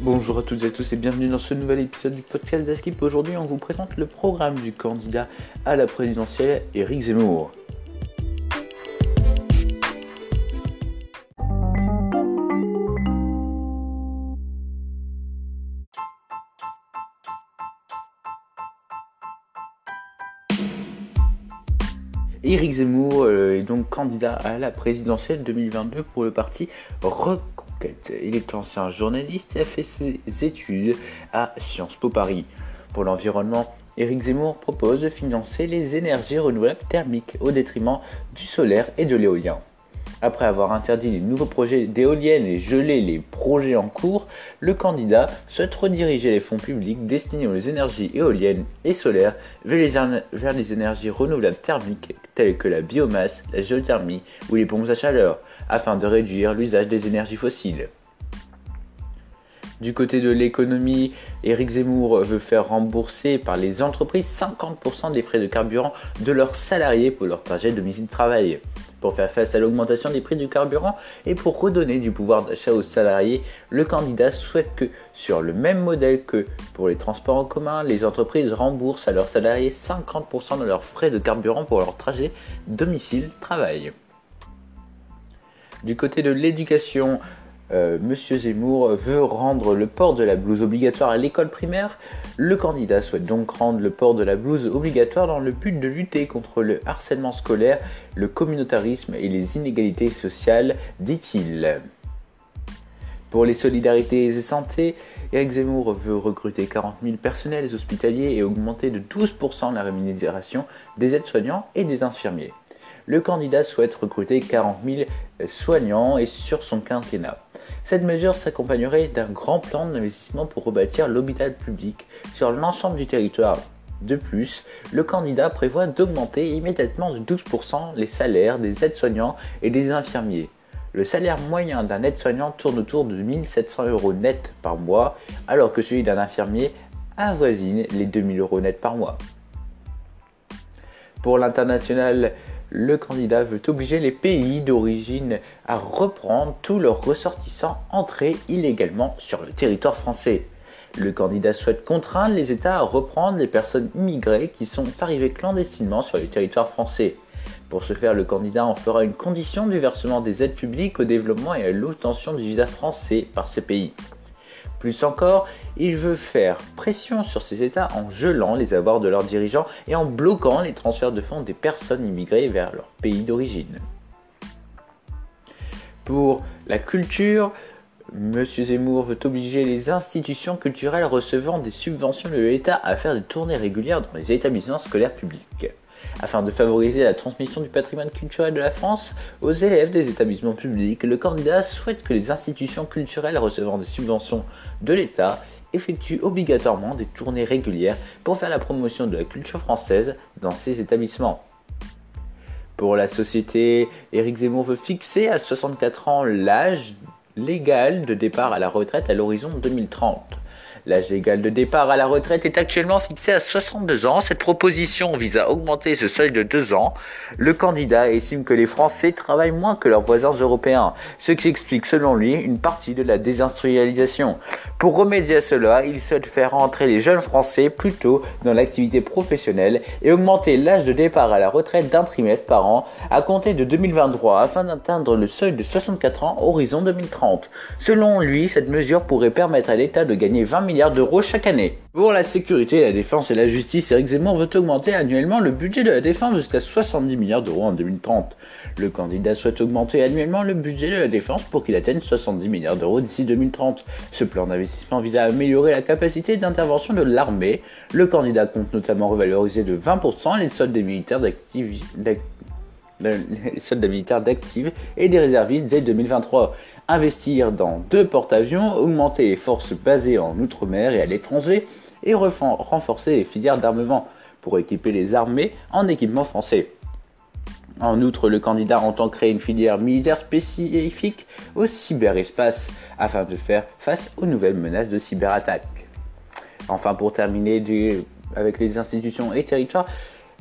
Bonjour à toutes et à tous et bienvenue dans ce nouvel épisode du podcast d'Askip. Aujourd'hui, on vous présente le programme du candidat à la présidentielle, Éric Zemmour. Éric Zemmour euh, est donc candidat à la présidentielle 2022 pour le parti Reconquête. Il est ancien journaliste et a fait ses études à Sciences Po Paris. Pour l'environnement, Éric Zemmour propose de financer les énergies renouvelables thermiques au détriment du solaire et de l'éolien. Après avoir interdit les nouveaux projets d'éoliennes et gelé les projets en cours, le candidat souhaite rediriger les fonds publics destinés aux énergies éoliennes et solaires vers les, énergies renouvelables thermiques telles que la biomasse, la géothermie ou les pompes à chaleur, afin de réduire l'usage des énergies fossiles. Du côté de l'économie, Éric Zemmour veut faire rembourser par les entreprises 50% des frais de carburant de leurs salariés pour leur trajet domicile-travail. Pour faire face à l'augmentation des prix du carburant et pour redonner du pouvoir d'achat aux salariés, le candidat souhaite que, sur le même modèle que pour les transports en commun, les entreprises remboursent à leurs salariés 50% de leurs frais de carburant pour leur trajet domicile-travail. Du côté de l'éducation, euh, Monsieur Zemmour veut rendre le port de la blouse obligatoire à l'école primaire. Le candidat souhaite donc rendre le port de la blouse obligatoire dans le but de lutter contre le harcèlement scolaire, le communautarisme et les inégalités sociales, dit-il. Pour les solidarités et santé, Eric Zemmour veut recruter 40 000 personnels hospitaliers et augmenter de 12% la rémunération des aides-soignants et des infirmiers le candidat souhaite recruter 40 000 soignants et sur son quinquennat. Cette mesure s'accompagnerait d'un grand plan d'investissement pour rebâtir l'hôpital public sur l'ensemble du territoire. De plus, le candidat prévoit d'augmenter immédiatement de 12% les salaires des aides-soignants et des infirmiers. Le salaire moyen d'un aide-soignant tourne autour de 1700 euros net par mois, alors que celui d'un infirmier avoisine les 2000 euros net par mois. Pour l'international, le candidat veut obliger les pays d'origine à reprendre tous leurs ressortissants entrés illégalement sur le territoire français. Le candidat souhaite contraindre les États à reprendre les personnes immigrées qui sont arrivées clandestinement sur le territoire français. Pour ce faire, le candidat en fera une condition du versement des aides publiques au développement et à l'obtention du visa français par ces pays. Plus encore, il veut faire pression sur ces États en gelant les avoirs de leurs dirigeants et en bloquant les transferts de fonds des personnes immigrées vers leur pays d'origine. Pour la culture, M. Zemmour veut obliger les institutions culturelles recevant des subventions de l'État à faire des tournées régulières dans les établissements scolaires publics afin de favoriser la transmission du patrimoine culturel de la France aux élèves des établissements publics. Le candidat souhaite que les institutions culturelles recevant des subventions de l'État effectuent obligatoirement des tournées régulières pour faire la promotion de la culture française dans ces établissements. Pour la société, Éric Zemmour veut fixer à 64 ans l'âge légal de départ à la retraite à l'horizon 2030. L'âge légal de départ à la retraite est actuellement fixé à 62 ans. Cette proposition vise à augmenter ce seuil de 2 ans. Le candidat estime que les Français travaillent moins que leurs voisins européens, ce qui explique selon lui une partie de la désindustrialisation. Pour remédier à cela, il souhaite faire entrer les jeunes Français plus tôt dans l'activité professionnelle et augmenter l'âge de départ à la retraite d'un trimestre par an à compter de 2023 afin d'atteindre le seuil de 64 ans horizon 2030. Selon lui, cette mesure pourrait permettre à l'État de gagner 20 d'euros chaque année. Pour la sécurité, la défense et la justice, Eric Zemmour veut augmenter annuellement le budget de la défense jusqu'à 70 milliards d'euros en 2030. Le candidat souhaite augmenter annuellement le budget de la défense pour qu'il atteigne 70 milliards d'euros d'ici 2030. Ce plan d'investissement vise à améliorer la capacité d'intervention de l'armée. Le candidat compte notamment revaloriser de 20% les soldes des militaires d'actifs et des réservistes dès 2023 investir dans deux porte-avions, augmenter les forces basées en Outre-mer et à l'étranger, et renforcer les filières d'armement pour équiper les armées en équipement français. En outre, le candidat entend créer une filière militaire spécifique au cyberespace afin de faire face aux nouvelles menaces de cyberattaque. Enfin, pour terminer avec les institutions et territoires,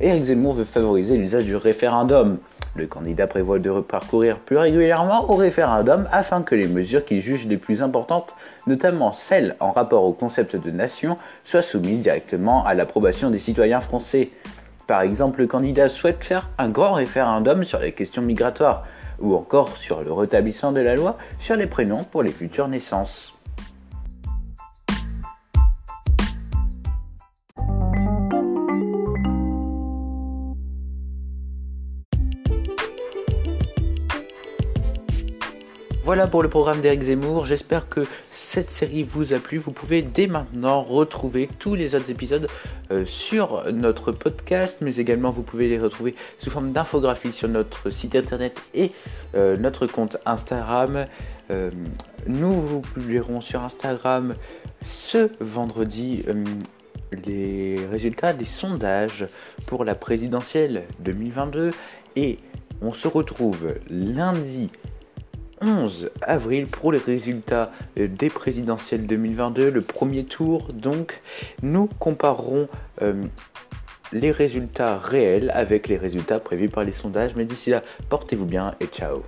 Éric Zemmour veut favoriser l'usage du référendum. Le candidat prévoit de reparcourir plus régulièrement au référendum afin que les mesures qu'il juge les plus importantes, notamment celles en rapport au concept de nation, soient soumises directement à l'approbation des citoyens français. Par exemple, le candidat souhaite faire un grand référendum sur les questions migratoires, ou encore sur le rétablissement de la loi sur les prénoms pour les futures naissances. Voilà pour le programme d'Eric Zemmour. J'espère que cette série vous a plu. Vous pouvez dès maintenant retrouver tous les autres épisodes euh, sur notre podcast, mais également vous pouvez les retrouver sous forme d'infographie sur notre site internet et euh, notre compte Instagram. Euh, nous vous publierons sur Instagram ce vendredi les résultats des sondages pour la présidentielle 2022 et on se retrouve lundi 11 avril pour les résultats euh, des présidentielles 2022, le premier tour. Donc, nous comparerons euh, les résultats réels avec les résultats prévus par les sondages. Mais d'ici là, portez-vous bien et ciao